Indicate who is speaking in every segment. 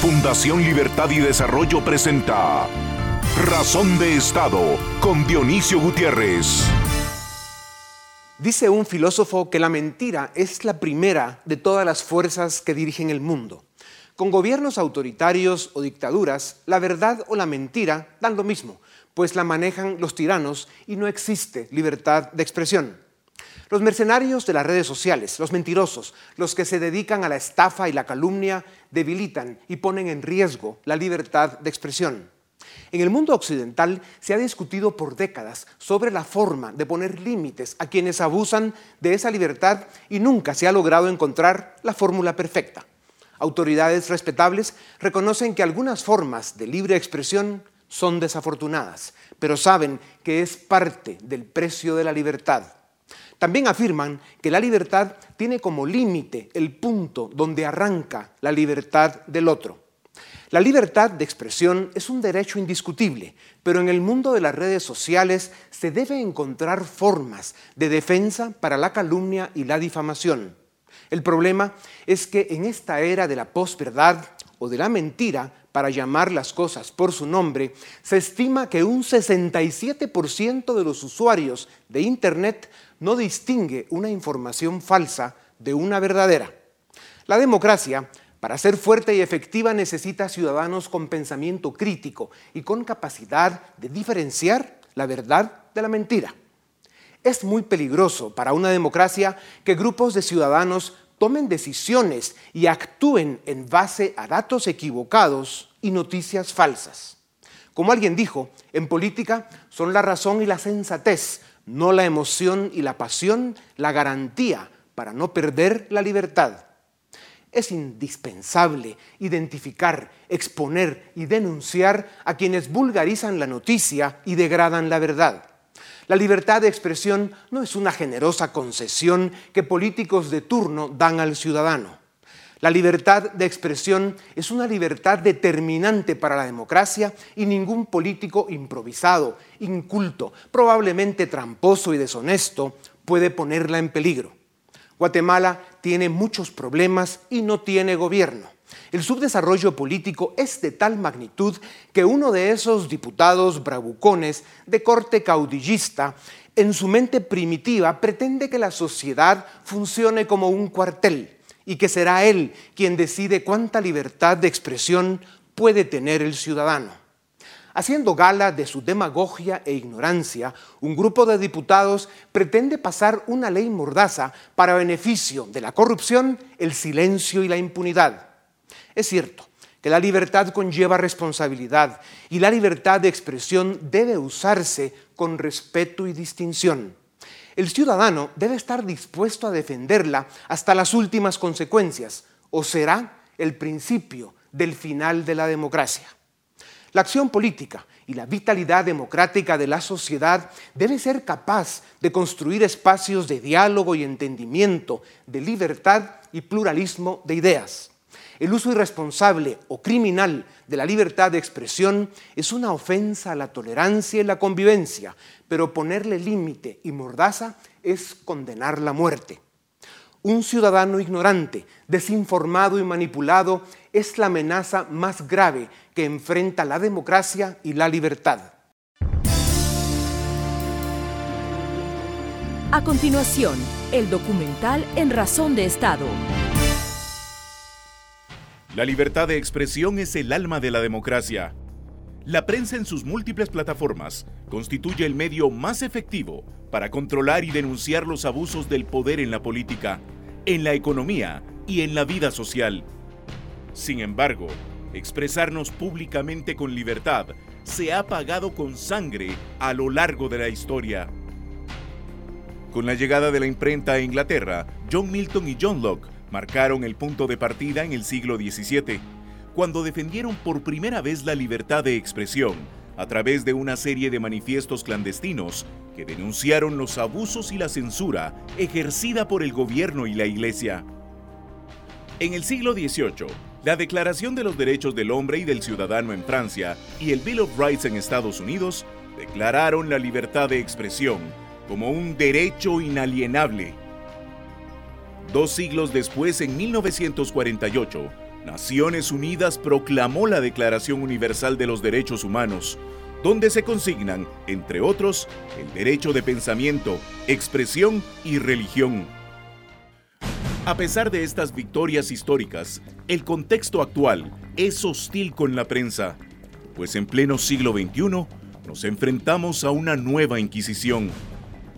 Speaker 1: Fundación Libertad y Desarrollo presenta Razón de Estado con Dionisio Gutiérrez.
Speaker 2: Dice un filósofo que la mentira es la primera de todas las fuerzas que dirigen el mundo. Con gobiernos autoritarios o dictaduras, la verdad o la mentira dan lo mismo, pues la manejan los tiranos y no existe libertad de expresión. Los mercenarios de las redes sociales, los mentirosos, los que se dedican a la estafa y la calumnia, debilitan y ponen en riesgo la libertad de expresión. En el mundo occidental se ha discutido por décadas sobre la forma de poner límites a quienes abusan de esa libertad y nunca se ha logrado encontrar la fórmula perfecta. Autoridades respetables reconocen que algunas formas de libre expresión son desafortunadas, pero saben que es parte del precio de la libertad. También afirman que la libertad tiene como límite el punto donde arranca la libertad del otro. La libertad de expresión es un derecho indiscutible, pero en el mundo de las redes sociales se debe encontrar formas de defensa para la calumnia y la difamación. El problema es que en esta era de la posverdad o de la mentira, para llamar las cosas por su nombre, se estima que un 67% de los usuarios de Internet no distingue una información falsa de una verdadera. La democracia, para ser fuerte y efectiva, necesita ciudadanos con pensamiento crítico y con capacidad de diferenciar la verdad de la mentira. Es muy peligroso para una democracia que grupos de ciudadanos tomen decisiones y actúen en base a datos equivocados y noticias falsas. Como alguien dijo, en política son la razón y la sensatez no la emoción y la pasión, la garantía para no perder la libertad. Es indispensable identificar, exponer y denunciar a quienes vulgarizan la noticia y degradan la verdad. La libertad de expresión no es una generosa concesión que políticos de turno dan al ciudadano. La libertad de expresión es una libertad determinante para la democracia y ningún político improvisado, inculto, probablemente tramposo y deshonesto puede ponerla en peligro. Guatemala tiene muchos problemas y no tiene gobierno. El subdesarrollo político es de tal magnitud que uno de esos diputados bravucones de corte caudillista en su mente primitiva pretende que la sociedad funcione como un cuartel y que será Él quien decide cuánta libertad de expresión puede tener el ciudadano. Haciendo gala de su demagogia e ignorancia, un grupo de diputados pretende pasar una ley mordaza para beneficio de la corrupción, el silencio y la impunidad. Es cierto que la libertad conlleva responsabilidad y la libertad de expresión debe usarse con respeto y distinción. El ciudadano debe estar dispuesto a defenderla hasta las últimas consecuencias, o será el principio del final de la democracia. La acción política y la vitalidad democrática de la sociedad debe ser capaz de construir espacios de diálogo y entendimiento, de libertad y pluralismo de ideas. El uso irresponsable o criminal de la libertad de expresión es una ofensa a la tolerancia y la convivencia, pero ponerle límite y mordaza es condenar la muerte. Un ciudadano ignorante, desinformado y manipulado es la amenaza más grave que enfrenta la democracia y la libertad.
Speaker 3: A continuación, el documental En Razón de Estado.
Speaker 1: La libertad de expresión es el alma de la democracia. La prensa en sus múltiples plataformas constituye el medio más efectivo para controlar y denunciar los abusos del poder en la política, en la economía y en la vida social. Sin embargo, expresarnos públicamente con libertad se ha pagado con sangre a lo largo de la historia. Con la llegada de la imprenta a Inglaterra, John Milton y John Locke marcaron el punto de partida en el siglo XVII, cuando defendieron por primera vez la libertad de expresión a través de una serie de manifiestos clandestinos que denunciaron los abusos y la censura ejercida por el gobierno y la Iglesia. En el siglo XVIII, la Declaración de los Derechos del Hombre y del Ciudadano en Francia y el Bill of Rights en Estados Unidos declararon la libertad de expresión como un derecho inalienable Dos siglos después, en 1948, Naciones Unidas proclamó la Declaración Universal de los Derechos Humanos, donde se consignan, entre otros, el derecho de pensamiento, expresión y religión. A pesar de estas victorias históricas, el contexto actual es hostil con la prensa, pues en pleno siglo XXI nos enfrentamos a una nueva Inquisición,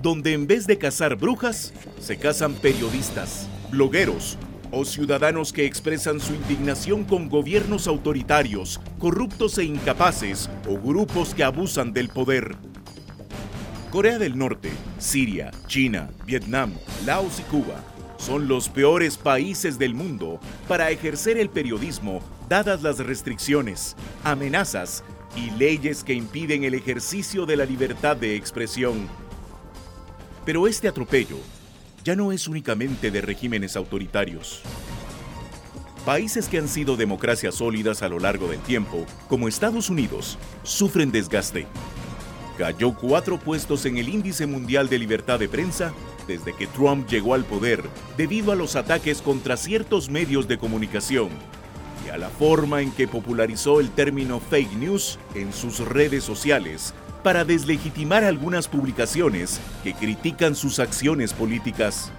Speaker 1: donde en vez de cazar brujas, se cazan periodistas, blogueros o ciudadanos que expresan su indignación con gobiernos autoritarios, corruptos e incapaces o grupos que abusan del poder. Corea del Norte, Siria, China, Vietnam, Laos y Cuba son los peores países del mundo para ejercer el periodismo dadas las restricciones, amenazas y leyes que impiden el ejercicio de la libertad de expresión. Pero este atropello ya no es únicamente de regímenes autoritarios. Países que han sido democracias sólidas a lo largo del tiempo, como Estados Unidos, sufren desgaste. Cayó cuatro puestos en el índice mundial de libertad de prensa desde que Trump llegó al poder debido a los ataques contra ciertos medios de comunicación y a la forma en que popularizó el término fake news en sus redes sociales para deslegitimar algunas publicaciones que critican sus acciones políticas.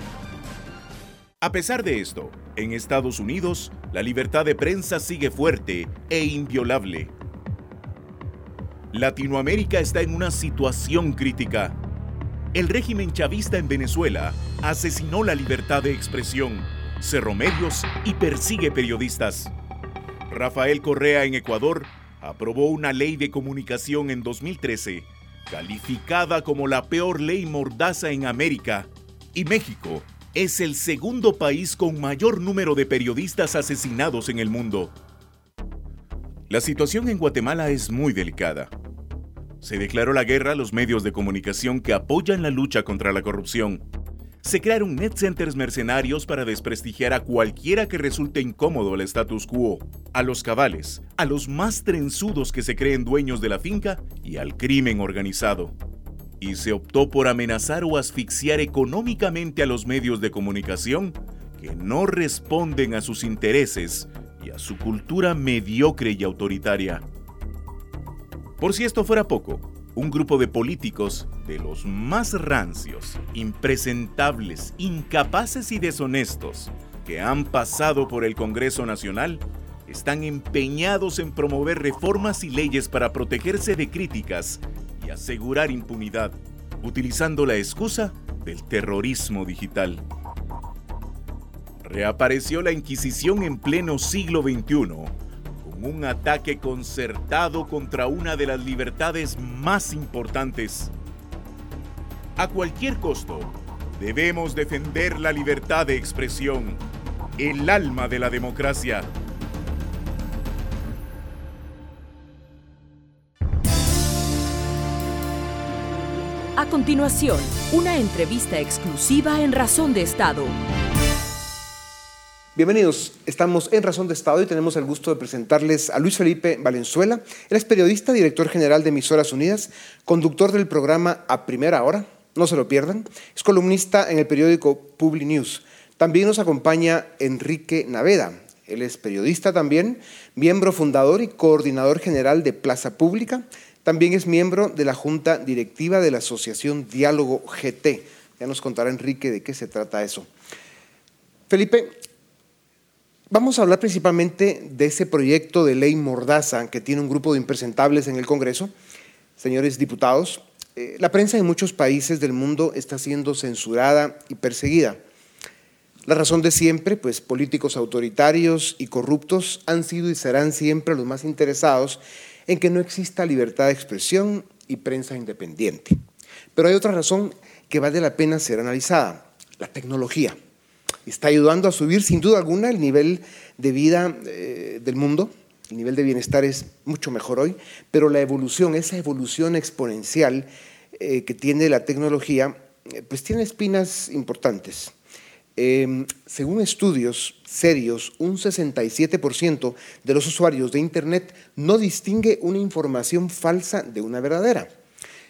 Speaker 1: A pesar de esto, en Estados Unidos, la libertad de prensa sigue fuerte e inviolable. Latinoamérica está en una situación crítica. El régimen chavista en Venezuela asesinó la libertad de expresión, cerró medios y persigue periodistas. Rafael Correa en Ecuador aprobó una ley de comunicación en 2013, calificada como la peor ley mordaza en América, y México es el segundo país con mayor número de periodistas asesinados en el mundo. La situación en Guatemala es muy delicada. Se declaró la guerra a los medios de comunicación que apoyan la lucha contra la corrupción se crearon net centers mercenarios para desprestigiar a cualquiera que resulte incómodo al status quo, a los cabales, a los más trenzudos que se creen dueños de la finca y al crimen organizado. Y se optó por amenazar o asfixiar económicamente a los medios de comunicación que no responden a sus intereses y a su cultura mediocre y autoritaria. Por si esto fuera poco, un grupo de políticos de los más rancios, impresentables, incapaces y deshonestos que han pasado por el Congreso Nacional están empeñados en promover reformas y leyes para protegerse de críticas y asegurar impunidad, utilizando la excusa del terrorismo digital. Reapareció la Inquisición en pleno siglo XXI un ataque concertado contra una de las libertades más importantes. A cualquier costo, debemos defender la libertad de expresión, el alma de la democracia.
Speaker 3: A continuación, una entrevista exclusiva en Razón de Estado.
Speaker 2: Bienvenidos, estamos en Razón de Estado y tenemos el gusto de presentarles a Luis Felipe Valenzuela. Él es periodista, director general de Emisoras Unidas, conductor del programa A Primera Hora, no se lo pierdan. Es columnista en el periódico Publi News. También nos acompaña Enrique Naveda. Él es periodista también, miembro fundador y coordinador general de Plaza Pública. También es miembro de la junta directiva de la Asociación Diálogo GT. Ya nos contará Enrique de qué se trata eso. Felipe, Vamos a hablar principalmente de ese proyecto de ley Mordaza que tiene un grupo de impresentables en el Congreso. Señores diputados, eh, la prensa en muchos países del mundo está siendo censurada y perseguida. La razón de siempre, pues políticos autoritarios y corruptos han sido y serán siempre los más interesados en que no exista libertad de expresión y prensa independiente. Pero hay otra razón que vale la pena ser analizada, la tecnología está ayudando a subir sin duda alguna el nivel de vida eh, del mundo. El nivel de bienestar es mucho mejor hoy, pero la evolución, esa evolución exponencial eh, que tiene la tecnología, eh, pues tiene espinas importantes. Em, según estudios serios, un 67% de los usuarios de Internet no distingue una información falsa de una verdadera.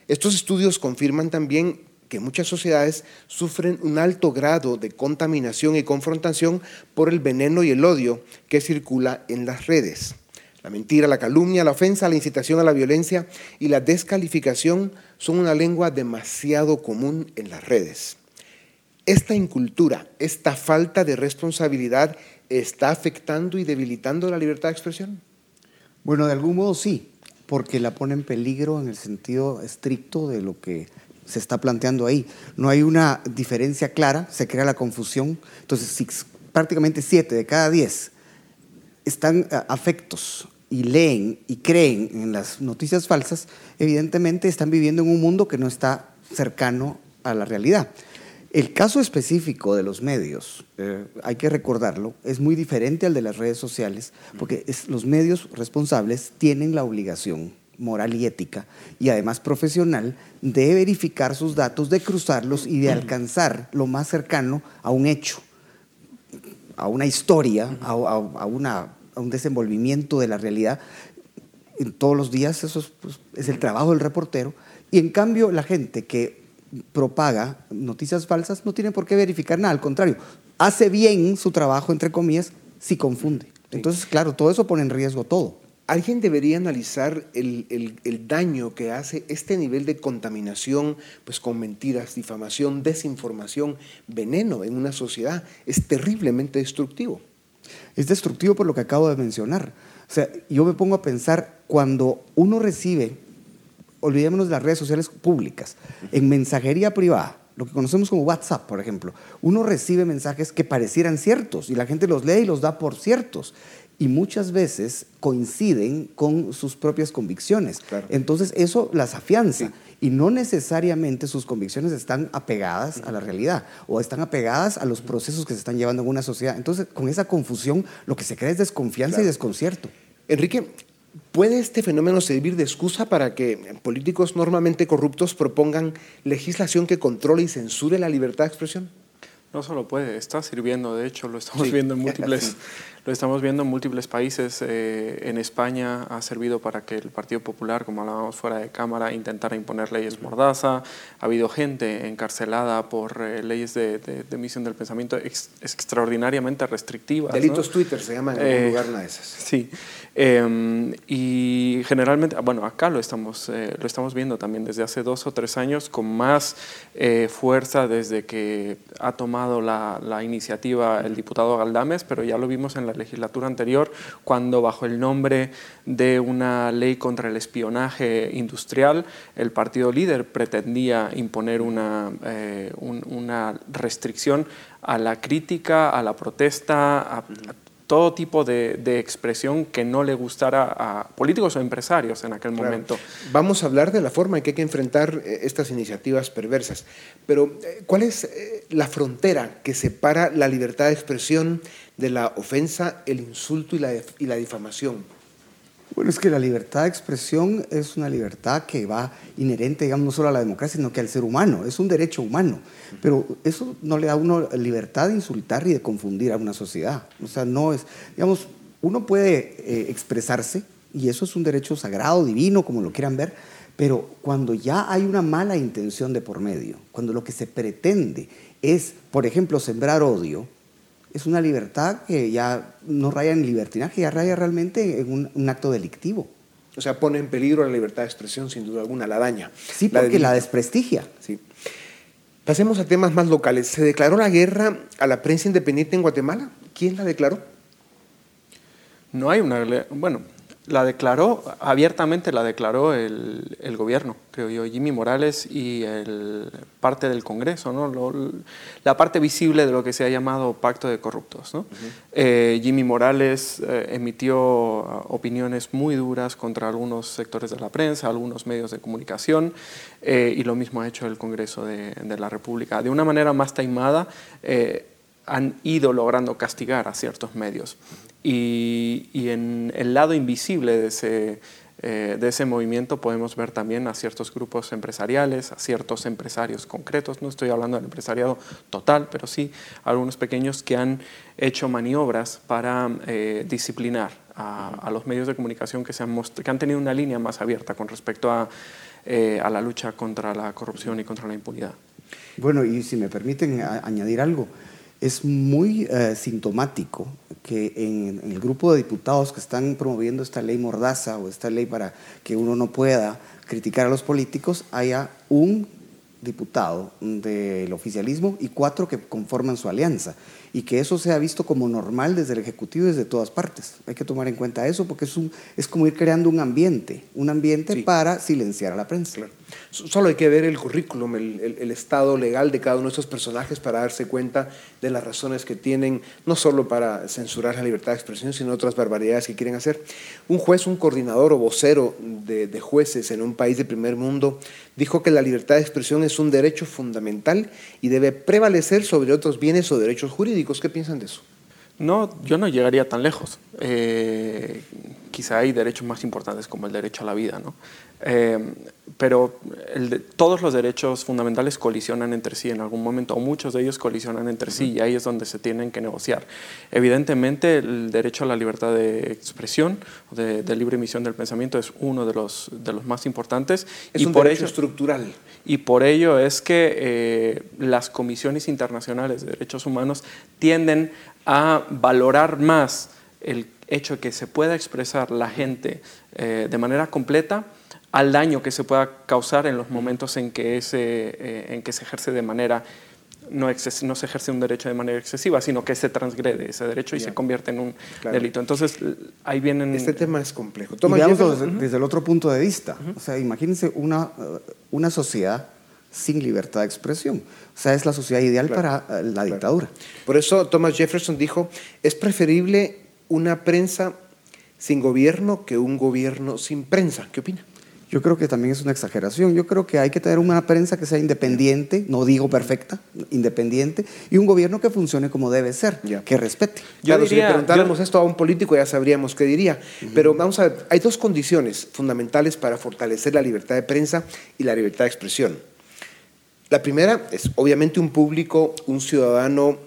Speaker 2: Estos estudios confirman también que muchas sociedades sufren un alto grado de contaminación y confrontación por el veneno y el odio que circula en las redes. La mentira, la calumnia, la ofensa, la incitación a la violencia y la descalificación son una lengua demasiado común en las redes. Esta incultura, esta falta de responsabilidad está afectando y debilitando la libertad de expresión.
Speaker 4: Bueno, de algún modo sí, porque la pone en peligro en el sentido estricto de lo que se está planteando ahí. No hay una diferencia clara, se crea la confusión. Entonces, si prácticamente siete de cada diez están eh, afectos y leen y creen en las noticias falsas, evidentemente están viviendo en un mundo que no está cercano a la realidad. El caso específico de los medios, eh, hay que recordarlo, es muy diferente al de las redes sociales, porque los medios responsables tienen la obligación moral y ética y además profesional de verificar sus datos, de cruzarlos y de alcanzar lo más cercano a un hecho, a una historia, a, a una a un desenvolvimiento de la realidad en todos los días, eso es, pues, es el trabajo del reportero, y en cambio la gente que propaga noticias falsas no tiene por qué verificar nada, al contrario, hace bien su trabajo, entre comillas, si confunde. Entonces, claro, todo eso pone en riesgo todo.
Speaker 2: ¿Alguien debería analizar el, el, el, daño que hace este nivel de contaminación pues, con mentiras, difamación, desinformación, veneno en una sociedad? Es terriblemente destructivo
Speaker 4: es destructivo por lo que acabo de mencionar. O sea, yo me pongo a pensar cuando uno recibe, olvidémonos de las redes sociales públicas, en mensajería privada, lo que conocemos como WhatsApp, por ejemplo, uno recibe mensajes que parecieran ciertos y la gente los lee y los da por ciertos y muchas veces coinciden con sus propias convicciones. Entonces eso las afianza. Y no necesariamente sus convicciones están apegadas a la realidad o están apegadas a los procesos que se están llevando en una sociedad. Entonces, con esa confusión, lo que se crea es desconfianza y desconcierto.
Speaker 2: Enrique, ¿puede este fenómeno servir de excusa para que políticos normalmente corruptos propongan legislación que controle y censure la libertad de expresión?
Speaker 5: No solo puede, está sirviendo, de hecho, lo estamos viendo en múltiples, lo estamos viendo en múltiples países. Eh, en España ha servido para que el Partido Popular, como hablábamos fuera de cámara, intentara imponer leyes mordaza. Ha habido gente encarcelada por eh, leyes de, emisión del pensamiento extraordinariamente restrictivas.
Speaker 2: Delitos Twitter se llaman en eh, lugar una de esas.
Speaker 5: Sí. Em, y generalmente, bueno, acá lo estamos, lo estamos viendo también desde hace dos o tres años con más fuerza desde que ha tomado la, iniciativa el diputado Galdames, pero ya lo vimos en la legislatura anterior, cuando bajo el nombre de una ley contra el espionaje industrial, el partido líder pretendía imponer una, eh, una restricción a la crítica, a la protesta, a, todo tipo de, expresión que no le gustara a políticos o empresarios en aquel momento.
Speaker 2: Vamos a hablar de la forma en que hay que enfrentar eh, estas iniciativas perversas, pero eh, ¿cuál es eh, la frontera que separa la libertad de expresión de la ofensa, el insulto y la, y la difamación?
Speaker 4: Bueno, es que la libertad de expresión es una libertad que va inherente, digamos, no solo a la democracia, sino que al ser humano. Es un derecho humano. Pero eso no le da a uno libertad de insultar y de confundir a una sociedad. O sea, no es, digamos, uno puede eh, expresarse y eso es un derecho sagrado, divino, como lo quieran ver, pero cuando ya hay una mala intención de por medio, cuando lo que se pretende es, por ejemplo, sembrar odio, es una libertad que ya no raya en libertinaje, ya raya realmente en un, acto delictivo.
Speaker 2: O sea, pone en peligro la libertad de expresión, sin duda alguna, la daña.
Speaker 4: Sí, porque la, desprestigia.
Speaker 2: Sí. Pasemos a temas más locales. ¿Se declaró la guerra a la prensa independiente en Guatemala? ¿Quién la declaró?
Speaker 5: No hay una... Bueno, la declaró, abiertamente la declaró el, el, gobierno, creo yo, Jimmy Morales y el, parte del Congreso, ¿no? la parte visible de lo que se ha llamado pacto de corruptos. ¿no? Eh, Jimmy Morales eh, emitió opiniones muy duras contra algunos sectores de la prensa, algunos medios de comunicación, eh, y lo mismo ha hecho el Congreso de, de la República. De una manera más taimada, han ido logrando castigar a ciertos medios. Y, en el lado invisible de ese, eh, de ese movimiento podemos ver también a ciertos grupos empresariales, a ciertos empresarios concretos, no estoy hablando del empresariado total, pero sí algunos pequeños que han hecho maniobras para eh, disciplinar a, los medios de comunicación que, se han que han tenido una línea más abierta con respecto a eh, a la lucha contra la corrupción y contra la impunidad.
Speaker 4: Bueno, y si me permiten añadir algo, es muy eh, sintomático que en, el grupo de diputados que están promoviendo esta ley mordaza o esta ley para que uno no pueda criticar a los políticos haya un diputado del oficialismo y cuatro que conforman su alianza y que eso sea visto como normal desde el Ejecutivo y desde todas partes. Hay que tomar en cuenta eso porque es, un, es como ir creando un ambiente, un ambiente para silenciar a la prensa.
Speaker 2: Solo hay que ver el currículum, el, estado legal de cada uno de estos personajes para darse cuenta de las razones que tienen, no solo para censurar la libertad de expresión, sino otras barbaridades que quieren hacer. Un juez, un coordinador o vocero de, de jueces en un país de primer mundo dijo que la libertad de expresión es un derecho fundamental y debe prevalecer sobre otros bienes o derechos jurídicos. ¿Qué piensan de eso?
Speaker 5: No, yo no llegaría tan lejos. Eh, quizá hay derechos más importantes como el derecho a la vida, ¿no? Eh, pero todos los derechos fundamentales colisionan entre sí en algún momento, o muchos de ellos colisionan entre sí, y ahí es donde se tienen que negociar. Evidentemente, el derecho a la libertad de expresión, de, libre emisión del pensamiento, es uno de los, de los más importantes.
Speaker 2: Es y un por derecho estructural.
Speaker 5: Y por ello es que eh, las comisiones internacionales de derechos humanos tienden a valorar más el hecho de que se pueda expresar la gente eh, de manera completa al daño que se pueda causar en los momentos en que, ese, eh, en que se ejerce de manera no, no, se ejerce un derecho de manera excesiva, sino que se transgrede ese derecho y se convierte en un delito. Entonces, ahí vienen...
Speaker 2: Este tema es complejo.
Speaker 4: Toma desde, desde, el otro punto de vista. O sea, imagínense una, una sociedad sin libertad de expresión. O sea, es la sociedad ideal para eh, la dictadura.
Speaker 2: Por eso Thomas Jefferson dijo, es preferible una prensa sin gobierno que un gobierno sin prensa. ¿Qué opina?
Speaker 4: Yo creo que también es una exageración. Yo creo que hay que tener una prensa que sea independiente, no digo perfecta, independiente, y un gobierno que funcione como debe ser, que respete.
Speaker 2: Yo diría, si le preguntáramos esto a un político ya sabríamos qué diría. Pero vamos a ver, hay dos condiciones fundamentales para fortalecer la libertad de prensa y la libertad de expresión. La primera es obviamente un público, un ciudadano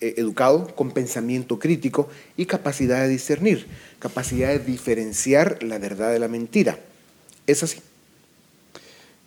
Speaker 2: eh, educado, con pensamiento crítico y capacidad de discernir, capacidad de diferenciar la verdad de la mentira. ¿Es así?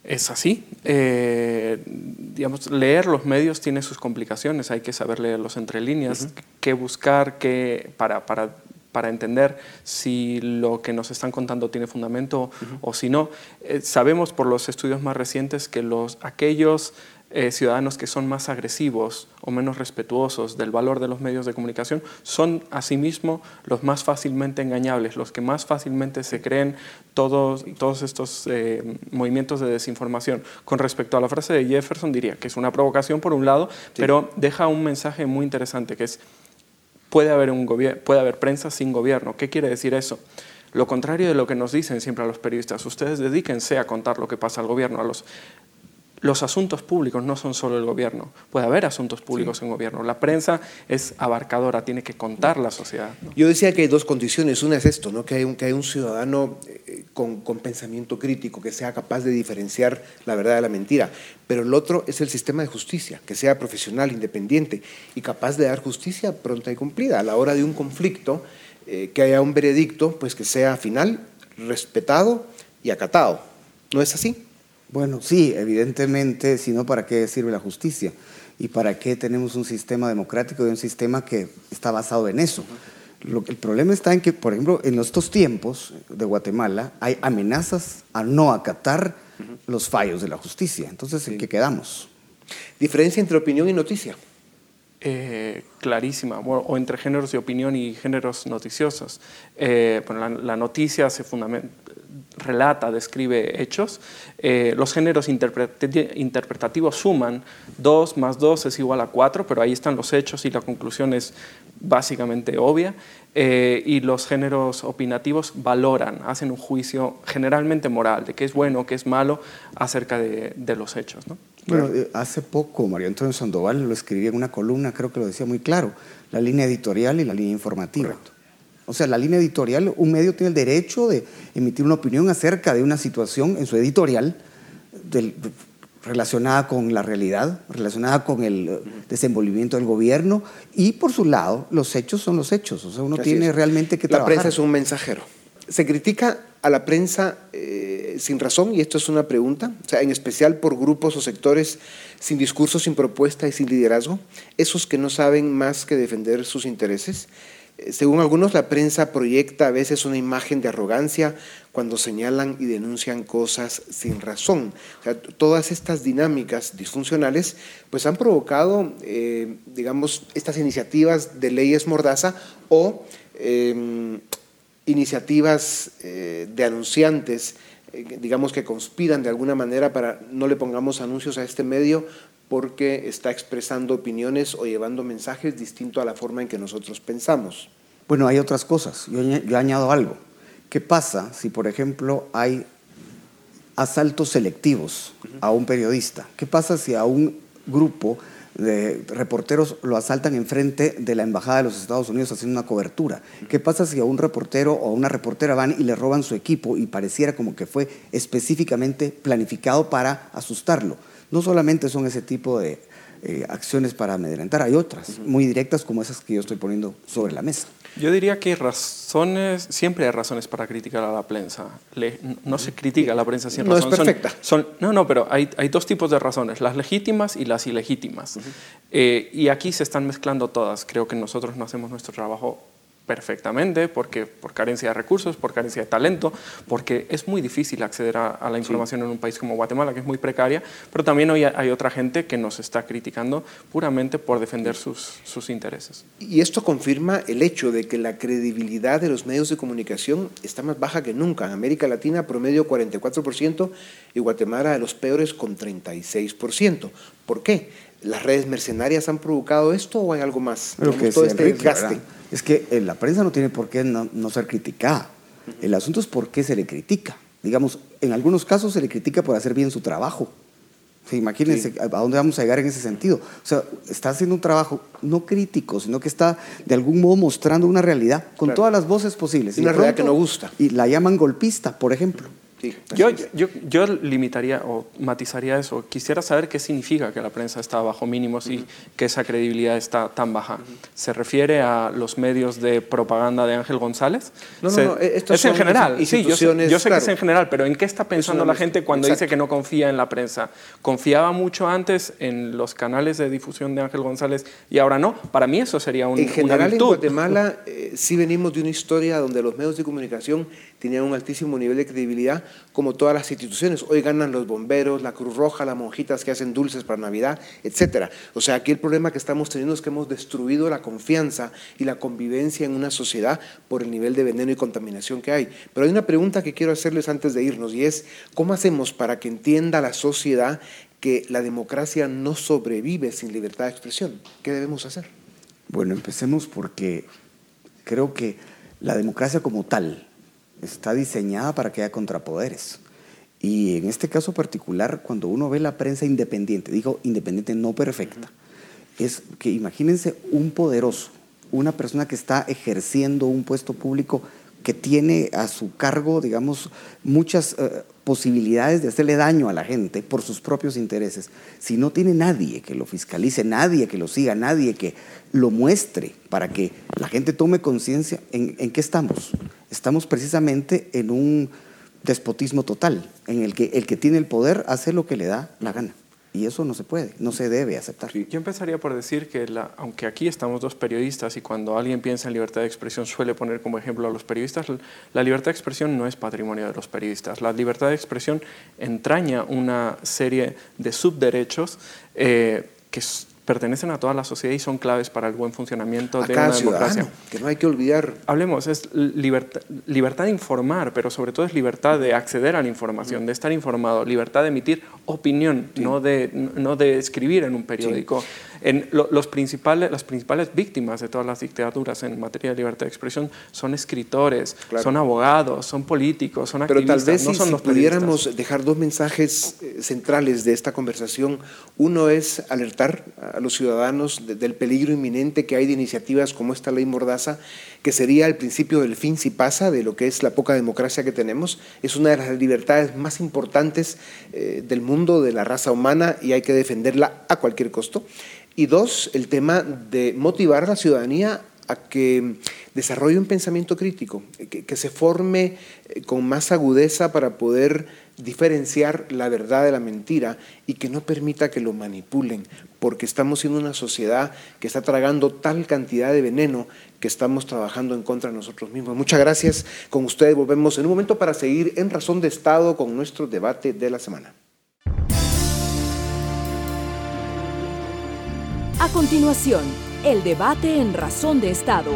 Speaker 5: Es así. Eh, digamos, leer los medios tiene sus complicaciones, hay que saber leerlos entre líneas, qué buscar qué, para, para, para, entender si lo que nos están contando tiene fundamento o si no. Eh, sabemos por los estudios más recientes que los, aquellos eh, ciudadanos que son más agresivos o menos respetuosos del valor de los medios de comunicación son asimismo los más fácilmente engañables, los que más fácilmente se creen todos, todos estos eh, movimientos de desinformación. Con respecto a la frase de Jefferson, diría que es una provocación por un lado, pero deja un mensaje muy interesante que es, puede haber, prensa sin gobierno. ¿Qué quiere decir eso? Lo contrario de lo que nos dicen siempre a los periodistas, ustedes dedíquense a contar lo que pasa al gobierno, a los los asuntos públicos no son solo el gobierno, puede haber asuntos públicos en gobierno. La prensa es abarcadora, tiene que contar la sociedad.
Speaker 2: Yo decía que hay dos condiciones, una es esto, ¿no? que, hay un, que hay un ciudadano eh, con, con, pensamiento crítico, que sea capaz de diferenciar la verdad de la mentira, pero el otro es el sistema de justicia, que sea profesional, independiente y capaz de dar justicia pronta y cumplida. A la hora de un conflicto, eh, que haya un veredicto, pues que sea final, respetado y acatado. ¿No es así?
Speaker 4: Bueno, sí, evidentemente, si no, ¿para qué sirve la justicia? ¿Y para qué tenemos un sistema democrático y un sistema que está basado en eso? Lo, el problema está en que, por ejemplo, en estos tiempos de Guatemala hay amenazas a no acatar los fallos de la justicia. Entonces, ¿en qué quedamos?
Speaker 2: Diferencia entre opinión y noticia.
Speaker 5: Eh, clarísima, o entre géneros de opinión y géneros noticiosos. Eh, bueno, la, noticia se fundamenta, relata, describe hechos. Eh, los géneros interpretativos suman 2 más 2 es igual a 4, pero ahí están los hechos y la conclusión es básicamente obvia. Eh, y los géneros opinativos valoran, hacen un juicio generalmente moral de qué es bueno, qué es malo acerca de, los hechos.
Speaker 4: Bueno, eh, hace poco María Antonio Sandoval lo escribía en una columna, creo que lo decía muy claro, la línea editorial y la línea informativa. Correcto. O sea, la línea editorial, un medio tiene el derecho de emitir una opinión acerca de una situación en su editorial relacionada con la realidad, relacionada con el eh, desenvolvimiento del gobierno y por su lado, los hechos son los hechos. O sea, uno tiene realmente que
Speaker 2: La prensa es un mensajero. Se critica a la prensa eh, sin razón, y esto es una pregunta, o sea, en especial por grupos o sectores sin discurso, sin propuesta y sin liderazgo, esos que no saben más que defender sus intereses. Eh, según algunos, la prensa proyecta a veces una imagen de arrogancia cuando señalan y denuncian cosas sin razón. Todas estas dinámicas disfuncionales pues han provocado, eh, digamos, estas iniciativas de leyes mordaza o em, iniciativas eh, de anunciantes, digamos que conspiran de alguna manera para no le pongamos anuncios a este medio porque está expresando opiniones o llevando mensajes distintos a la forma en que nosotros pensamos.
Speaker 4: Bueno, hay otras cosas. Yo, yo añado algo. ¿Qué pasa si, por ejemplo, hay asaltos selectivos a un periodista? ¿Qué pasa si a un grupo de reporteros lo asaltan enfrente de la Embajada de los Estados Unidos haciendo una cobertura. ¿Qué pasa si a un reportero o a una reportera van y le roban su equipo y pareciera como que fue específicamente planificado para asustarlo? No solamente son ese tipo de eh, acciones para amedrentar, hay otras muy directas como esas que yo estoy poniendo sobre la mesa.
Speaker 5: Yo diría que hay razones, siempre hay razones para criticar a la prensa. no se critica a la prensa sin razón.
Speaker 2: No es perfecta.
Speaker 5: Son, no, no, pero hay, hay, dos tipos de razones, las legítimas y las ilegítimas. Eh, y aquí se están mezclando todas. Creo que nosotros no hacemos nuestro trabajo perfectamente, porque por carencia de recursos, por carencia de talento, porque es muy difícil acceder a, la información en un país como Guatemala, que es muy precaria, pero también hoy hay otra gente que nos está criticando puramente por defender sus, sus intereses.
Speaker 2: Y esto confirma el hecho de que la credibilidad de los medios de comunicación está más baja que nunca. En América Latina promedio 44% y Guatemala de los peores con 36%. ¿Por qué? ¿Las redes mercenarias han provocado esto o hay algo más?
Speaker 4: todo este desgaste es que eh, la prensa no tiene por qué no, ser criticada. El asunto es por qué se le critica. Digamos, en algunos casos se le critica por hacer bien su trabajo. imagínense a dónde vamos a llegar en ese sentido. O sea, está haciendo un trabajo no crítico, sino que está de algún modo mostrando una realidad con todas las voces posibles.
Speaker 2: Una realidad que no gusta.
Speaker 4: Y la llaman golpista, por ejemplo
Speaker 5: yo, yo, yo, limitaría o matizaría eso. Quisiera saber qué significa que la prensa está bajo mínimos y que esa credibilidad está tan baja. ¿Se refiere a los medios de propaganda de Ángel González?
Speaker 2: No, no, no
Speaker 5: es en general. Sí, yo sé, yo sé que es en general, pero ¿en qué está pensando la gente cuando dice que no confía en la prensa? ¿Confiaba mucho antes en los canales de difusión de Ángel González y ahora no? Para mí eso sería un,
Speaker 2: en general, En Guatemala eh, sí venimos de una historia donde los medios de comunicación tenían un altísimo nivel de credibilidad, como todas las instituciones. Hoy ganan los bomberos, la Cruz Roja, las monjitas que hacen dulces para Navidad, etc. O sea, aquí el problema que estamos teniendo es que hemos destruido la confianza y la convivencia en una sociedad por el nivel de veneno y contaminación que hay. Pero hay una pregunta que quiero hacerles antes de irnos y es, ¿cómo hacemos para que entienda la sociedad que la democracia no sobrevive sin libertad de expresión? ¿Qué debemos hacer?
Speaker 4: Bueno, empecemos porque creo que la democracia como tal, está diseñada para que haya contrapoderes. Y en este caso particular, cuando uno ve la prensa independiente, digo independiente no perfecta, es que imagínense un poderoso, una persona que está ejerciendo un puesto público que tiene a su cargo, digamos, muchas eh, posibilidades de hacerle daño a la gente por sus propios intereses. Si no tiene nadie que lo fiscalice, nadie que lo siga, nadie que lo muestre para que la gente tome conciencia, ¿en, ¿en qué estamos? Estamos precisamente en un despotismo total, en el que el que tiene el poder hace lo que le da la gana. Y eso no se puede, no se debe aceptar.
Speaker 5: Yo empezaría por decir que, la, aunque aquí estamos dos periodistas y cuando alguien piensa en libertad de expresión suele poner como ejemplo a los periodistas, la libertad de expresión no es patrimonio de los periodistas. La libertad de expresión entraña una serie de subderechos eh, que pertenecen a toda la sociedad y son claves para el buen funcionamiento de una democracia.
Speaker 2: Que no hay que olvidar.
Speaker 5: Hablemos, es libertad, libertad de informar, pero sobre todo es libertad de acceder a la información, de estar informado, libertad de emitir opinión, no, de, no de escribir en un periódico. En los principales, las principales víctimas de todas las dictaduras en materia de libertad de expresión son escritores, son abogados, son políticos, son activistas,
Speaker 2: Pero tal vez
Speaker 5: no
Speaker 2: si,
Speaker 5: son
Speaker 2: pudiéramos dejar dos mensajes eh, centrales de esta conversación. Uno es alertar a los ciudadanos del peligro inminente que hay de iniciativas como esta ley Mordaza, que sería el principio del fin si pasa, de lo que es la poca democracia que tenemos. Es una de las libertades más importantes eh, del mundo, de la raza humana, y hay que defenderla a cualquier costo. Y dos, el tema de motivar a la ciudadanía a que desarrolle un pensamiento crítico, que, se forme eh, con más agudeza para poder diferenciar la verdad de la mentira y que no permita que lo manipulen, porque estamos siendo una sociedad que está tragando tal cantidad de veneno que estamos trabajando en contra de nosotros mismos. Muchas gracias. Con ustedes volvemos en un momento para seguir en Razón de Estado con nuestro debate de la semana.
Speaker 3: A continuación, el debate en Razón de Estado.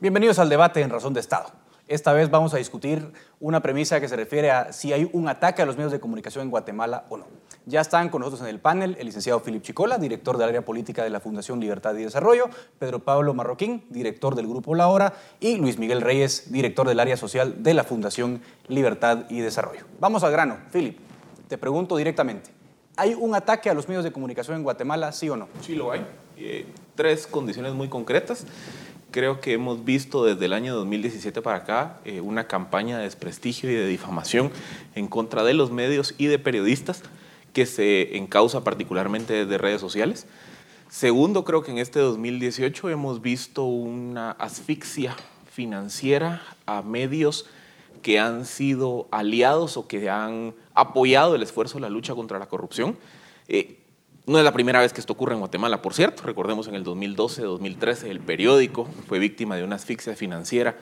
Speaker 6: Bienvenidos al debate en Razón de Estado. Esta vez vamos a discutir una premisa que se refiere a si hay un ataque a los medios de comunicación en Guatemala o no. Ya están con nosotros en el panel el licenciado Philip Chicola, director del área política de la Fundación Libertad y Desarrollo, Pedro Pablo Marroquín, director del Grupo La Hora, y Luis Miguel Reyes, director del área social de la Fundación Libertad y Desarrollo. Vamos al grano. Philip, te pregunto directamente. ¿Hay un ataque a los medios de comunicación en Guatemala, sí o no?
Speaker 7: Sí lo hay. Eh, tres condiciones muy concretas. Creo que hemos visto desde el año 2017 para acá eh, una campaña de desprestigio y de difamación en contra de los medios y de periodistas que se encausa particularmente desde redes sociales. Segundo, creo que en este 2018 hemos visto una asfixia financiera a medios que han sido aliados o que han apoyado el esfuerzo de la lucha contra la corrupción. Eh, no es la primera vez que esto ocurre en Guatemala, por cierto. Recordemos en el 2012-2013 el periódico fue víctima de una asfixia financiera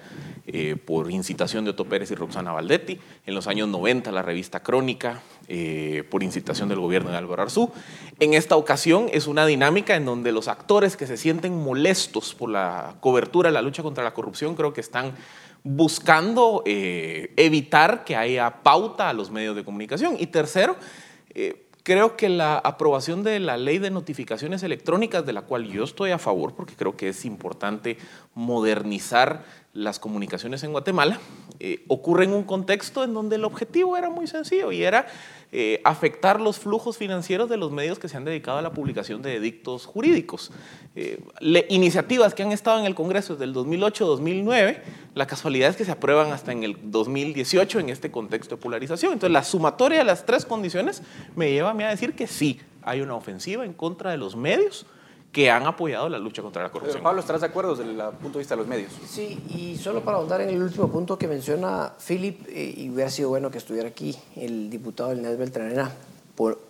Speaker 7: eh, por incitación de Otto Pérez y Roxana Valdetti. En los años 90 la revista Crónica eh, por incitación del gobierno de Álvaro Arzú. En esta ocasión es una dinámica en donde los actores que se sienten molestos por la cobertura de la lucha contra la corrupción creo que están buscando eh, evitar que haya pauta a los medios de comunicación. Y tercero, creo que la aprobación de la ley de notificaciones electrónicas, de la cual yo estoy a favor, porque creo que es importante modernizar las comunicaciones en Guatemala, eh, ocurre en un contexto en donde el objetivo era muy sencillo y era eh, afectar los flujos financieros de los medios que se han dedicado a la publicación de edictos jurídicos. Eh, iniciativas que han estado en el Congreso desde el 2008-2009, la casualidad es que se aprueban hasta en el 2018 en este contexto de polarización. Entonces la sumatoria de las tres condiciones me lleva a decir que sí, hay una ofensiva en contra de los medios que han apoyado la lucha contra la corrupción.
Speaker 6: Pablo, ¿estarás de acuerdo desde el punto de vista de los medios?
Speaker 8: Sí, y solo para ahondar en el último punto que menciona Philip, eh, y hubiera sido bueno que estuviera aquí el diputado Inés Beltranena,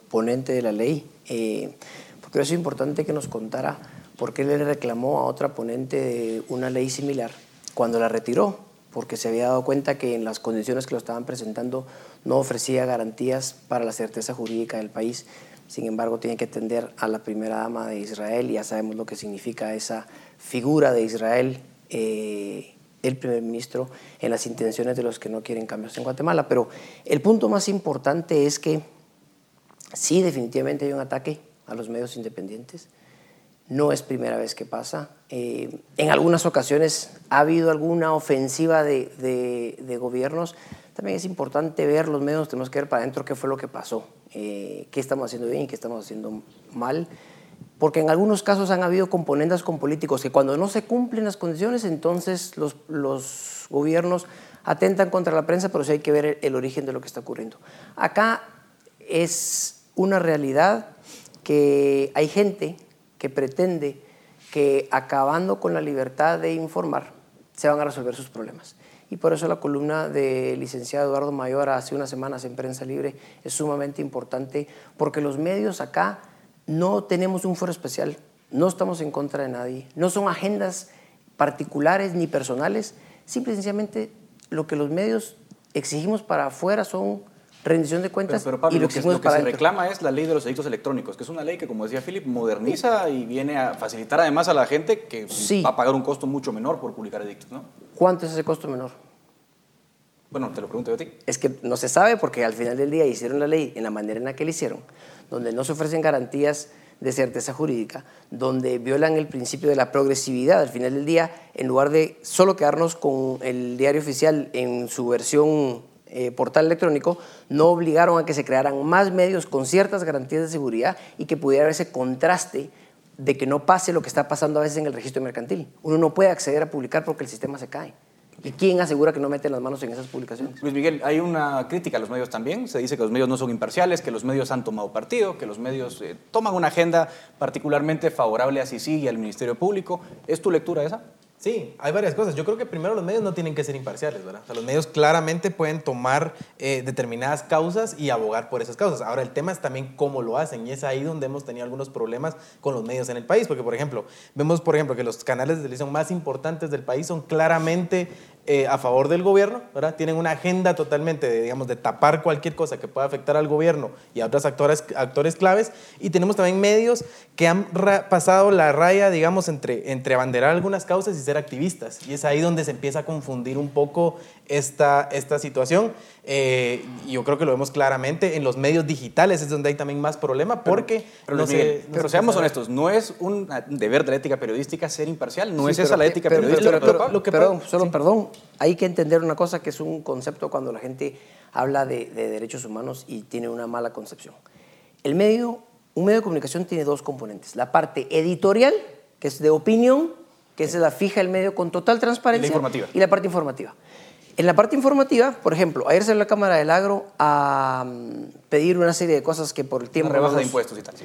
Speaker 8: ponente de la ley, eh, porque es importante que nos contara por qué le reclamó a otra ponente de una ley similar cuando la retiró, porque se había dado cuenta que en las condiciones que lo estaban presentando no ofrecía garantías para la certeza jurídica del país sin embargo, tiene que atender a la primera dama de Israel ya sabemos lo que significa esa figura de Israel, eh, el primer ministro, en las intenciones de los que no quieren cambios en Guatemala. Pero el punto más importante es que sí, definitivamente hay un ataque a los medios independientes. No es primera vez que pasa. Eh, en algunas ocasiones ha habido alguna ofensiva de, de gobiernos. También es importante ver los medios, tenemos que ver para adentro qué fue lo que pasó. Eh, qué estamos haciendo bien y qué estamos haciendo mal, porque en algunos casos han habido componentes con políticos que cuando no se cumplen las condiciones, entonces los, los gobiernos atentan contra la prensa, pero sí hay que ver el, origen de lo que está ocurriendo. Acá es una realidad que hay gente que pretende que acabando con la libertad de informar se van a resolver sus problemas y por eso la columna del licenciado Eduardo Mayor hace unas semanas en Prensa Libre es sumamente importante porque los medios acá no tenemos un foro especial, no estamos en contra de nadie, no son agendas particulares ni personales, simple y sencillamente lo que los medios exigimos para afuera son rendición de cuentas
Speaker 6: pero, y lo, que, lo que se reclama es la ley de los edictos electrónicos, que es una ley que, como decía Philip, moderniza y viene a facilitar además a la gente que va a pagar un costo mucho menor por publicar edictos, ¿no?
Speaker 8: ¿Cuánto es ese costo menor?
Speaker 6: Bueno, te lo pregunto yo a ti.
Speaker 8: Es que no se sabe porque al final del día hicieron la ley en la manera en la que la hicieron, donde no se ofrecen garantías de certeza jurídica, donde violan el principio de la progresividad. Al final del día, en lugar de solo quedarnos con el diario oficial en su versión eh, portal electrónico, no obligaron a que se crearan más medios con ciertas garantías de seguridad y que pudiera haber ese contraste de que no pase lo que está pasando a veces en el registro mercantil. Uno no puede acceder a publicar porque el sistema se cae. ¿Y quién asegura que no meten las manos en esas publicaciones?
Speaker 6: Luis Miguel, hay una crítica a los medios también. Se dice que los medios no son imparciales, que los medios han tomado partido, que los medios eh, toman una agenda particularmente favorable a CICIG y al Ministerio Público. ¿Es tu lectura esa?
Speaker 9: Sí, hay varias cosas. Yo creo que primero los medios no tienen que ser imparciales, ¿verdad? O sea, los medios claramente pueden tomar eh, determinadas causas y abogar por esas causas. Ahora, el tema es también cómo lo hacen y es ahí donde hemos tenido algunos problemas con los medios en el país. Porque, por ejemplo, vemos, por ejemplo, que los canales de televisión más importantes del país son claramente eh, a favor del gobierno. Tienen una agenda totalmente de, digamos, de tapar cualquier cosa que pueda afectar al gobierno y a otros actores, actores claves. Y tenemos también medios que han pasado la raya, digamos, entre, entre abanderar algunas causas y ser activistas. Y es ahí donde se empieza a confundir un poco esta, esta situación. Eh, yo creo que lo vemos claramente en los medios digitales, es donde hay también más problema, porque...
Speaker 6: Pero, no sé, pero seamos honestos, no es un deber de la ética periodística ser imparcial, no es esa la ética periodística.
Speaker 8: lo que perdón, solo perdón, hay que entender una cosa que es un concepto cuando la gente habla de, de derechos humanos y tiene una mala concepción. El medio, un medio de comunicación tiene dos componentes, la parte editorial, que es de opinión, que es la fija el medio con total transparencia.
Speaker 6: Y la informativa.
Speaker 8: Y la parte informativa. En la parte informativa, por ejemplo, ayer salió la Cámara del Agro a mm, pedir una serie de cosas que por el tiempo...
Speaker 6: Una rebaja de impuestos y tal. sí.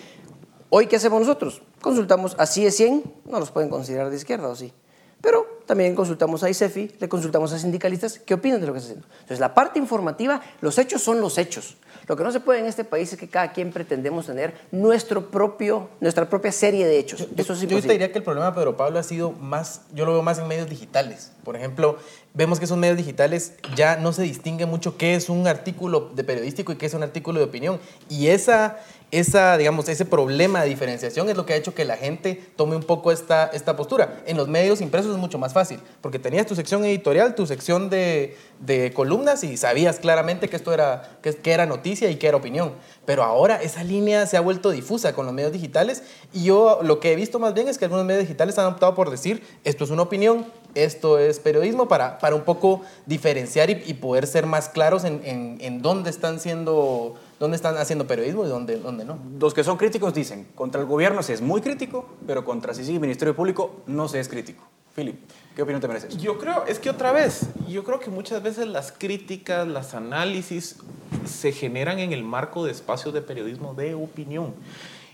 Speaker 8: Hoy, ¿qué hacemos nosotros? Consultamos a CIE 100, no los pueden considerar de izquierda o sí. Pero también consultamos a ICEFI, le consultamos a sindicalistas, ¿qué opinan de lo que está haciendo? Entonces, la parte informativa, los hechos son los hechos. Lo que no se puede en este país es que cada quien pretendemos tener nuestro propio, nuestra propia serie de hechos. Eso es
Speaker 9: Yo te diría que el problema de Pedro Pablo ha sido más, yo lo veo más en medios digitales. Por ejemplo, vemos que esos medios digitales ya no se distingue mucho qué es un artículo de periodístico y qué es un artículo de opinión. Y esa, esa, digamos, ese problema de diferenciación es lo que ha hecho que la gente tome un poco esta, esta postura. En los medios impresos es mucho más fácil, porque tenías tu sección editorial, tu sección de, de columnas y sabías claramente que esto era, que, que era noticia y que era opinión. Pero ahora esa línea se ha vuelto difusa con los medios digitales y yo lo que he visto más bien es que algunos medios digitales han optado por decir esto es una opinión, esto es periodismo, para, para un poco diferenciar y, y poder ser más claros en, en, en dónde están siendo, dónde están haciendo periodismo y dónde, dónde no.
Speaker 6: Los que son críticos dicen, contra el gobierno se es muy crítico, pero contra CICIG y Ministerio Público no se es crítico. Philip, ¿qué opinión te mereces?
Speaker 7: Yo creo, es que otra vez, yo creo que muchas veces las críticas, las análisis se generan en el marco de espacios de periodismo de opinión.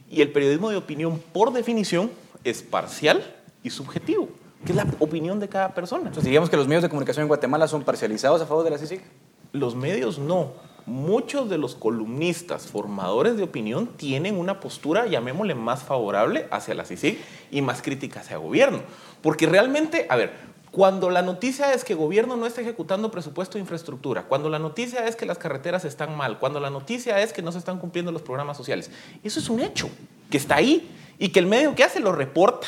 Speaker 7: Y el periodismo de opinión, por definición, es parcial y subjetivo, que es la opinión de cada persona.
Speaker 6: Entonces, digamos que los medios de comunicación en Guatemala son parcializados a favor de la CICIG.
Speaker 7: Los medios no. Muchos de los columnistas, formadores de opinión, tienen una postura, llamémosle, más favorable hacia la CICIG y más crítica hacia el gobierno. Porque realmente, a ver, cuando la noticia es que el gobierno no está ejecutando presupuesto de infraestructura, cuando la noticia es que las carreteras están mal, cuando la noticia es que no se están cumpliendo los programas sociales, eso es un hecho que está ahí y que el medio que hace lo reporta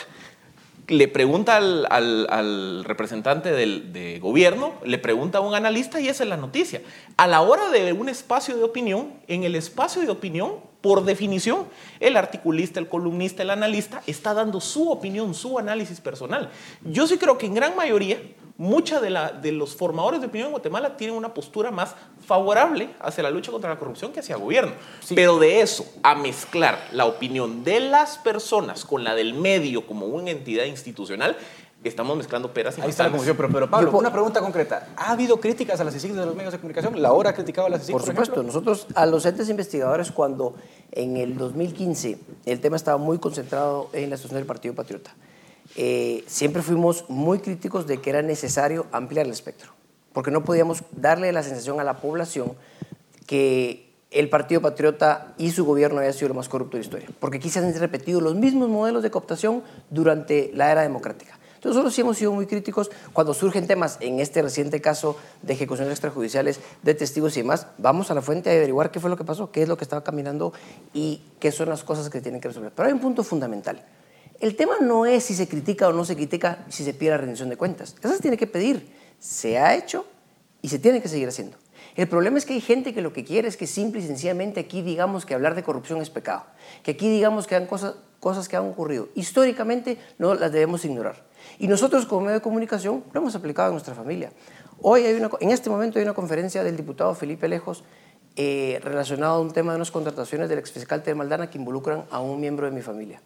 Speaker 7: le pregunta al, al- representante del de gobierno, le pregunta a un analista y esa es la noticia. A la hora de un espacio de opinión, en el espacio de opinión, por definición, el articulista, el columnista, el analista está dando su opinión, su análisis personal. Yo sí creo que en gran mayoría, mucha de, la, de los formadores de opinión en Guatemala tienen una postura más favorable hacia la lucha contra la corrupción que hacia el gobierno. Pero de eso a mezclar la opinión de las personas con la del medio como una entidad institucional, estamos mezclando peras y
Speaker 6: Ahí está la
Speaker 7: manzanas.
Speaker 6: confusión, pero, pero Pablo, una pregunta concreta. ¿Ha habido críticas a las CICIG de los medios de comunicación? ¿La hora ha criticado a las CICIG,
Speaker 8: Por
Speaker 6: por,
Speaker 8: supuesto,
Speaker 6: ejemplo?
Speaker 8: nosotros a los entes investigadores cuando en el 2015 el tema estaba muy concentrado en la situación del Partido Patriota, eh, siempre fuimos muy críticos de que era necesario ampliar el espectro, porque no podíamos darle la sensación a la población que el Partido Patriota y su gobierno había sido lo más corrupto de la historia, porque se han repetido los mismos modelos de cooptación durante la era democrática. Entonces nosotros sí hemos sido muy críticos cuando surgen temas, en este reciente caso de ejecuciones extrajudiciales de testigos y demás, vamos a la fuente a averiguar qué fue lo que pasó, qué es lo que estaba caminando y qué son las cosas que tienen que resolver. Pero hay un punto fundamental. El tema no es si se critica o no se critica, si se pide la rendición de cuentas. Eso se tiene que pedir. Se ha hecho y se tiene que seguir haciendo. El problema es que hay gente que lo que quiere es que simple y sencillamente aquí digamos que hablar de corrupción es pecado, que aquí digamos que han cosas, que han ocurrido. Históricamente no las debemos ignorar. Y nosotros como medio de comunicación lo hemos aplicado en nuestra familia. Hoy hay en este momento hay una conferencia del diputado Felipe Lejos eh, relacionado a un tema de unas contrataciones del exfiscal Maldana que involucran a un miembro de mi familia.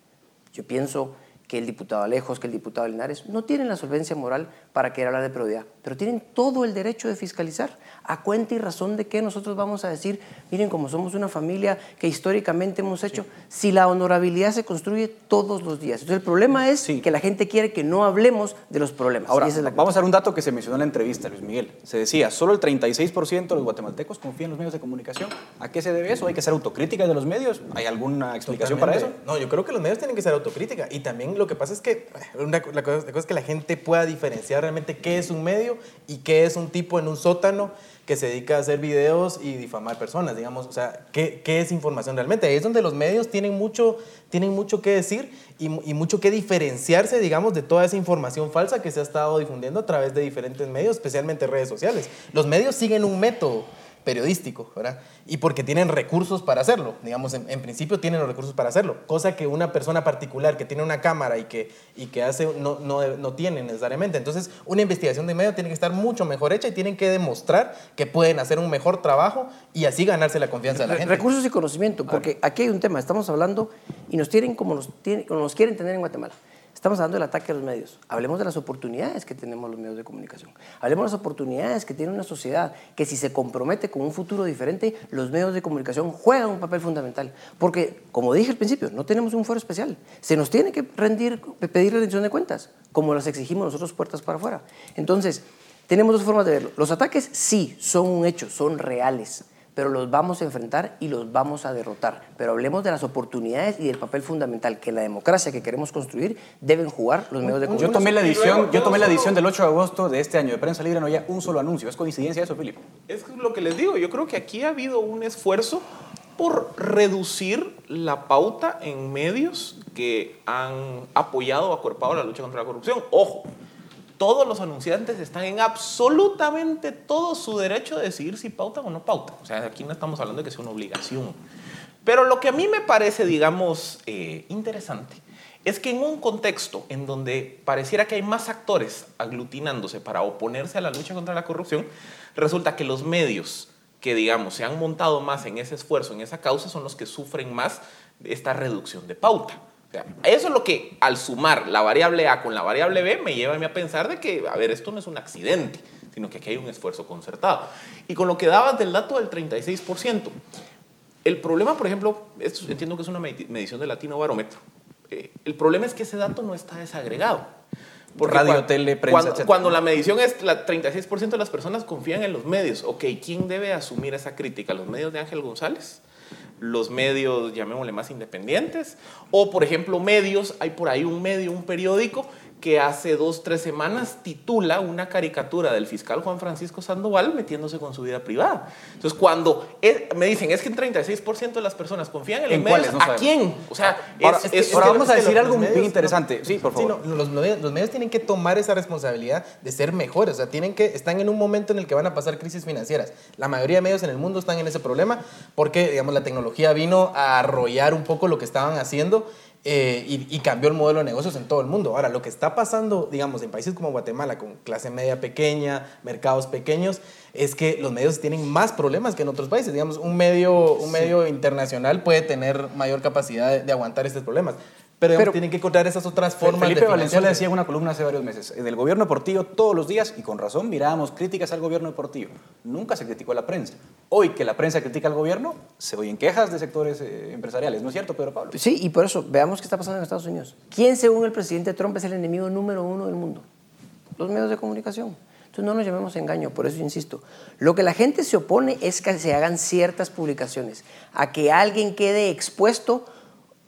Speaker 8: Yo pienso que el diputado Alejos, que el diputado Linares, no tienen la solvencia moral para querer hablar de prioridad, pero tienen todo el derecho de fiscalizar. A cuenta y razón de que nosotros vamos a decir, miren, como somos una familia que históricamente hemos hecho, si la honorabilidad se construye todos los días. Entonces el problema es que la gente quiere que no hablemos de los problemas.
Speaker 6: Ahora,
Speaker 8: es la
Speaker 6: vamos a dar un dato que se mencionó en la entrevista, Luis Miguel. Se decía, solo el 36% de los guatemaltecos confían en los medios de comunicación. ¿A qué se debe eso? ¿Hay que ser autocrítica de los medios? ¿Hay alguna explicación para eso?
Speaker 9: No, yo creo que los medios tienen que ser autocrítica. Y también lo que pasa es que eh, una, la, cosa, la cosa es que la gente pueda diferenciar realmente qué es un medio y qué es un tipo en un sótano que se dedica a hacer videos y difamar personas, digamos, o sea, ¿qué, qué es información realmente? Ahí es donde los medios tienen mucho, tienen mucho que decir y, y mucho que diferenciarse, digamos, de toda esa información falsa que se ha estado difundiendo a través de diferentes medios, especialmente redes sociales. Los medios siguen un método periodístico, ¿verdad? Y porque tienen recursos para hacerlo, digamos, en, en, principio tienen los recursos para hacerlo, cosa que una persona particular que tiene una cámara y que, y que hace no, no, no tiene necesariamente. Entonces, una investigación de medio tiene que estar mucho mejor hecha y tienen que demostrar que pueden hacer un mejor trabajo y así ganarse la confianza de la gente.
Speaker 8: Recursos y conocimiento, porque aquí hay un tema, estamos hablando y nos tienen como nos, tienen, como nos quieren tener en Guatemala. Estamos hablando del ataque a los medios. Hablemos de las oportunidades que tenemos los medios de comunicación. Hablemos de las oportunidades que tiene una sociedad que si se compromete con un futuro diferente, los medios de comunicación juegan un papel fundamental. Porque, como dije al principio, no tenemos un foro especial. Se nos tiene que rendir, pedir rendición de cuentas, como las exigimos nosotros puertas para afuera. Entonces, tenemos dos formas de verlo. Los ataques sí son un hecho, son reales pero los vamos a enfrentar y los vamos a derrotar. Pero hablemos de las oportunidades y del papel fundamental que la democracia que queremos construir deben jugar los medios de comunicación.
Speaker 6: Yo tomé la edición, yo tomé la edición del 8 de agosto de este año de Prensa Libre, no había un solo anuncio. ¿Es coincidencia eso, Filipe?
Speaker 7: Es lo que les digo, yo creo que aquí ha habido un esfuerzo por reducir la pauta en medios que han apoyado o acuerpado la lucha contra la corrupción. Ojo, todos los anunciantes están en absolutamente todo su derecho de decidir si pautan o no pautan. O sea, aquí no estamos hablando de que sea una obligación. Pero lo que a mí me parece, digamos, eh, interesante es que en un contexto en donde pareciera que hay más actores aglutinándose para oponerse a la lucha contra la corrupción, resulta que los medios que, digamos, se han montado más en ese esfuerzo, en esa causa, son los que sufren más esta reducción de pauta. Eso es lo que al sumar la variable A con la variable B me lleva a mí a pensar de que, a ver, esto no es un accidente, sino que aquí hay un esfuerzo concertado. Y con lo que dabas del dato del 36%, el problema, por ejemplo, esto entiendo que es una medición de Latino Barómetro, eh, el problema es que ese dato no está desagregado.
Speaker 6: Radio, cuando, tele, prensa,
Speaker 7: cuando la medición es la 36% de las personas confían en los medios, ok, ¿quién debe asumir esa crítica? ¿Los medios de Ángel González? Los medios, llamémosle más independientes, o por ejemplo medios, hay por ahí un medio, un periódico que hace dos, tres semanas titula una caricatura del fiscal Juan Francisco Sandoval metiéndose con su vida privada. Entonces, cuando es, me dicen, es que un 36% de las personas confían en los
Speaker 6: ¿En
Speaker 7: medios,
Speaker 6: cuáles? No
Speaker 7: ¿a quién? O sea,
Speaker 6: ahora,
Speaker 7: es,
Speaker 6: es, ahora vamos a decir
Speaker 9: los
Speaker 6: algo
Speaker 9: medios,
Speaker 6: bien interesante.
Speaker 9: no,
Speaker 6: sí, por favor.
Speaker 9: Sí, no, los, medios, los medios tienen que tomar esa responsabilidad de ser mejores. O sea, tienen que, están en un momento en el que van a pasar crisis financieras. La mayoría de medios en el mundo están en ese problema porque, digamos, la tecnología vino a arrollar un poco lo que estaban haciendo eh, y, y, cambió el modelo de negocios en todo el mundo. Ahora, lo que está pasando, digamos, en países como Guatemala, con clase media pequeña, mercados pequeños, es que los medios tienen más problemas que en otros países. Digamos, un medio, un medio internacional puede tener mayor capacidad de, de aguantar estos problemas. Pero, digamos, tienen que encontrar esas otras formas
Speaker 6: Felipe
Speaker 9: de
Speaker 6: Valenzuela decía en una columna hace varios meses, del gobierno deportivo todos los días, y con razón mirábamos críticas al gobierno deportivo. Nunca se criticó a la prensa. Hoy que la prensa critica al gobierno, se oyen quejas de sectores eh, empresariales, ¿no es cierto, Pedro Pablo?
Speaker 8: Sí, y por eso, veamos qué está pasando en Estados Unidos. ¿Quién, según el presidente Trump, es el enemigo número uno del mundo? Los medios de comunicación. Entonces no nos llamemos engaño, por eso insisto. Lo que la gente se opone es que se hagan ciertas publicaciones, a que alguien quede expuesto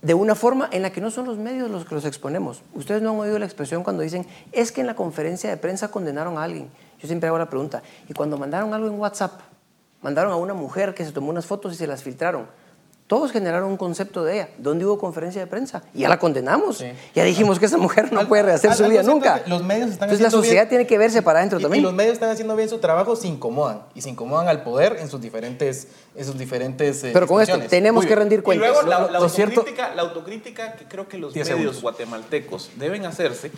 Speaker 8: de una forma en la que no son los medios los que los exponemos. Ustedes no han oído la expresión cuando dicen, es que en la conferencia de prensa condenaron a alguien. Yo siempre hago la pregunta, y cuando mandaron algo en WhatsApp, mandaron a una mujer que se tomó unas fotos y se las filtraron. Todos generaron un concepto de ella. ¿Dónde hubo conferencia de prensa? Y ya la condenamos. Sí. Ya dijimos que esa mujer no al, puede rehacer al, su vida nunca.
Speaker 9: Los medios están
Speaker 8: Entonces la sociedad
Speaker 9: bien,
Speaker 8: tiene que verse para adentro
Speaker 9: y,
Speaker 8: también.
Speaker 9: Y los medios están haciendo bien su trabajo, se incomodan. Y se incomodan al poder en sus diferentes, en sus diferentes eh,
Speaker 8: Pero con esto tenemos que rendir cuentas.
Speaker 7: Y luego la, la, autocrítica, la, autocrítica, que creo que los medios segundos. guatemaltecos deben hacerse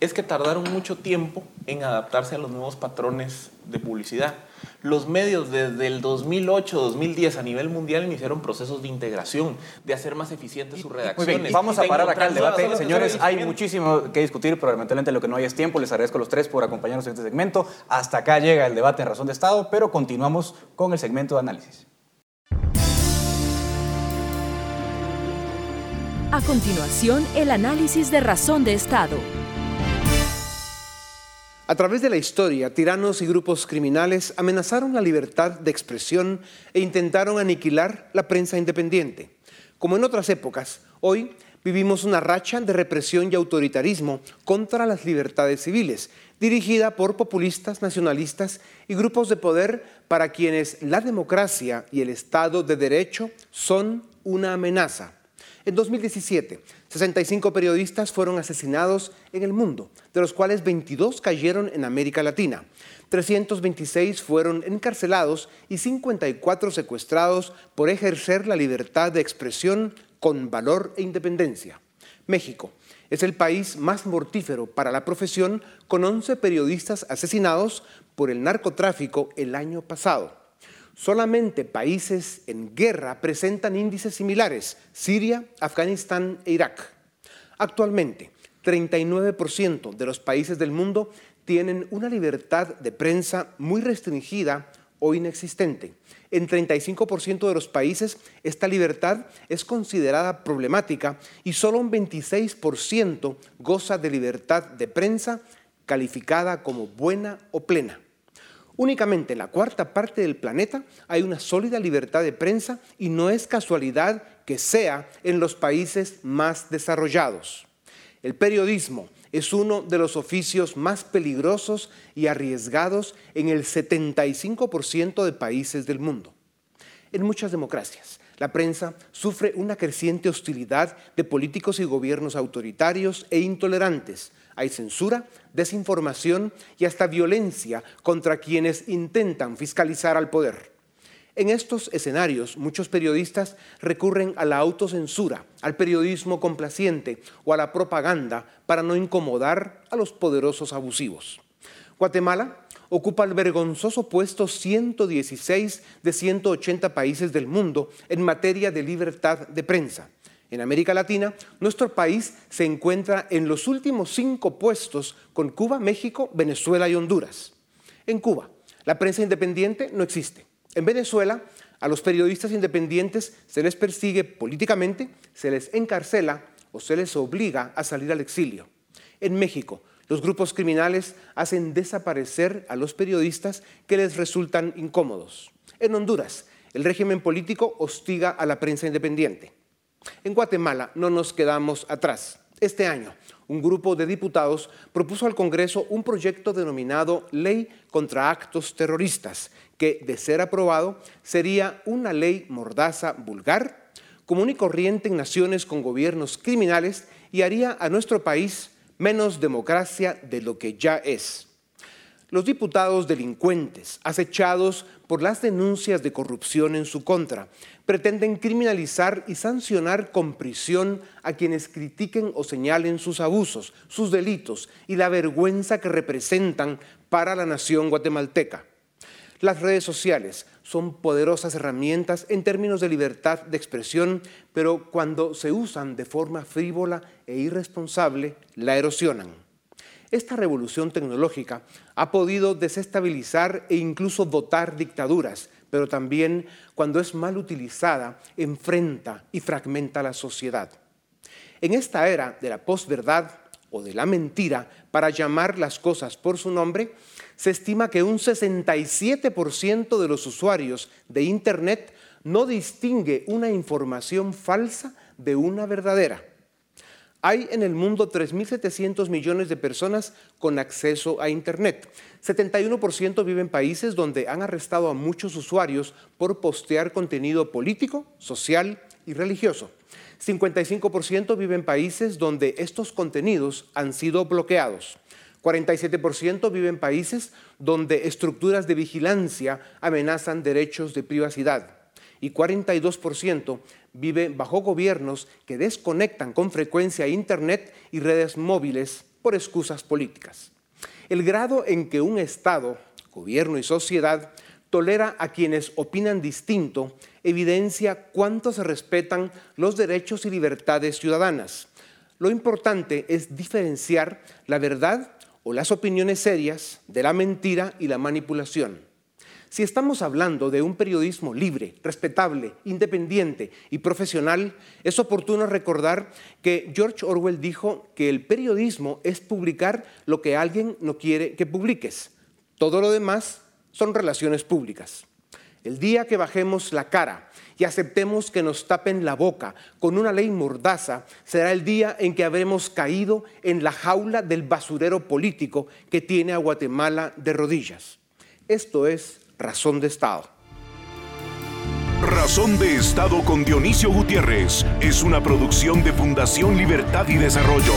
Speaker 7: es que tardaron mucho tiempo en adaptarse a los nuevos patrones de publicidad. Los medios desde el 2008-2010 a nivel mundial iniciaron procesos de integración, de hacer más eficientes sus redacciones.
Speaker 6: Muy bien, vamos a parar acá el debate. Señores, hay
Speaker 7: muchísimo
Speaker 6: muchísimo que discutir, pero lamentablemente lo que no hay es tiempo. Les agradezco a los tres por acompañarnos en este segmento. Hasta acá llega el debate en Razón de Estado, pero continuamos con el segmento de análisis.
Speaker 3: A continuación, el análisis de razón de Estado.
Speaker 2: A través de la historia, tiranos y grupos criminales amenazaron la libertad de expresión e intentaron aniquilar la prensa independiente. Como en otras épocas, hoy vivimos una racha de represión y autoritarismo contra las libertades civiles, dirigida por populistas, nacionalistas y grupos de poder para quienes la democracia y el Estado de Derecho son una amenaza. En 2017, 65 periodistas fueron asesinados en el mundo, de los cuales 22 cayeron en América Latina. 326 fueron encarcelados y 54 secuestrados por ejercer la libertad de expresión con valor e independencia. México es el país más mortífero para la profesión, con 11 periodistas asesinados por el narcotráfico el año pasado. Solamente países en guerra presentan índices similares, Siria, Afganistán e Irak. Actualmente, 39% de los países del mundo tienen una libertad de prensa muy restringida o inexistente. En 35% de los países esta libertad es considerada problemática y solo un 26% goza de libertad de prensa calificada como buena o plena. Únicamente en la cuarta parte del planeta hay una sólida libertad de prensa y no es casualidad que sea en los países más desarrollados. El periodismo es uno de los oficios más peligrosos y arriesgados en el 75% de países del mundo. En muchas democracias, la prensa sufre una creciente hostilidad de políticos y gobiernos autoritarios e intolerantes, hay censura, desinformación y hasta violencia contra quienes intentan fiscalizar al poder. En estos escenarios, muchos periodistas recurren a la autocensura, al periodismo complaciente o a la propaganda para no incomodar a los poderosos abusivos. Guatemala ocupa el vergonzoso puesto 116 de 180 países del mundo en materia de libertad de prensa. En América Latina, nuestro país se encuentra en los últimos cinco puestos con Cuba, México, Venezuela y Honduras. En Cuba, la prensa independiente no existe. En Venezuela, a los periodistas independientes se les persigue políticamente, se les encarcela o se les obliga a salir al exilio. En México, los grupos criminales hacen desaparecer a los periodistas que les resultan incómodos. En Honduras, el régimen político hostiga a la prensa independiente. En Guatemala no nos quedamos atrás. Este año, un grupo de diputados propuso al Congreso un proyecto denominado Ley contra Actos Terroristas, que, de ser aprobado, sería una ley mordaza vulgar, común y corriente en naciones con gobiernos criminales y haría a nuestro país menos democracia de lo que ya es. Los diputados delincuentes, acechados por las denuncias de corrupción en su contra, pretenden criminalizar y sancionar con prisión a quienes critiquen o señalen sus abusos, sus delitos y la vergüenza que representan para la nación guatemalteca. Las redes sociales son poderosas herramientas en términos de libertad de expresión, pero cuando se usan de forma frívola e irresponsable, la erosionan. Esta revolución tecnológica ha podido desestabilizar e incluso votar dictaduras, pero también cuando es mal utilizada, enfrenta y fragmenta la sociedad. En esta era de la posverdad o de la mentira, para llamar las cosas por su nombre, se estima que un 67% de los usuarios de Internet no distingue una información falsa de una verdadera. Hay en el mundo 3.700 millones de personas con acceso a Internet. 71% viven en países donde han arrestado a muchos usuarios por postear contenido político, social y religioso. 55% viven en países donde estos contenidos han sido bloqueados. 47% viven en países donde estructuras de vigilancia amenazan derechos de privacidad. Y 42% vive bajo gobiernos que desconectan con frecuencia Internet y redes móviles por excusas políticas. El grado en que un Estado, gobierno y sociedad tolera a quienes opinan distinto evidencia cuánto se respetan los derechos y libertades ciudadanas. Lo importante es diferenciar la verdad o las opiniones serias de la mentira y la manipulación. Si estamos hablando de un periodismo libre, respetable, independiente y profesional, es oportuno recordar que George Orwell dijo que el periodismo es publicar lo que alguien no quiere que publiques. Todo lo demás son relaciones públicas. El día que bajemos la cara y aceptemos que nos tapen la boca con una ley mordaza, será el día en que habremos caído en la jaula del basurero político que tiene a Guatemala de rodillas. Esto es Razón de Estado.
Speaker 1: Razón de Estado con Dionisio Gutiérrez es una producción de Fundación Libertad y Desarrollo.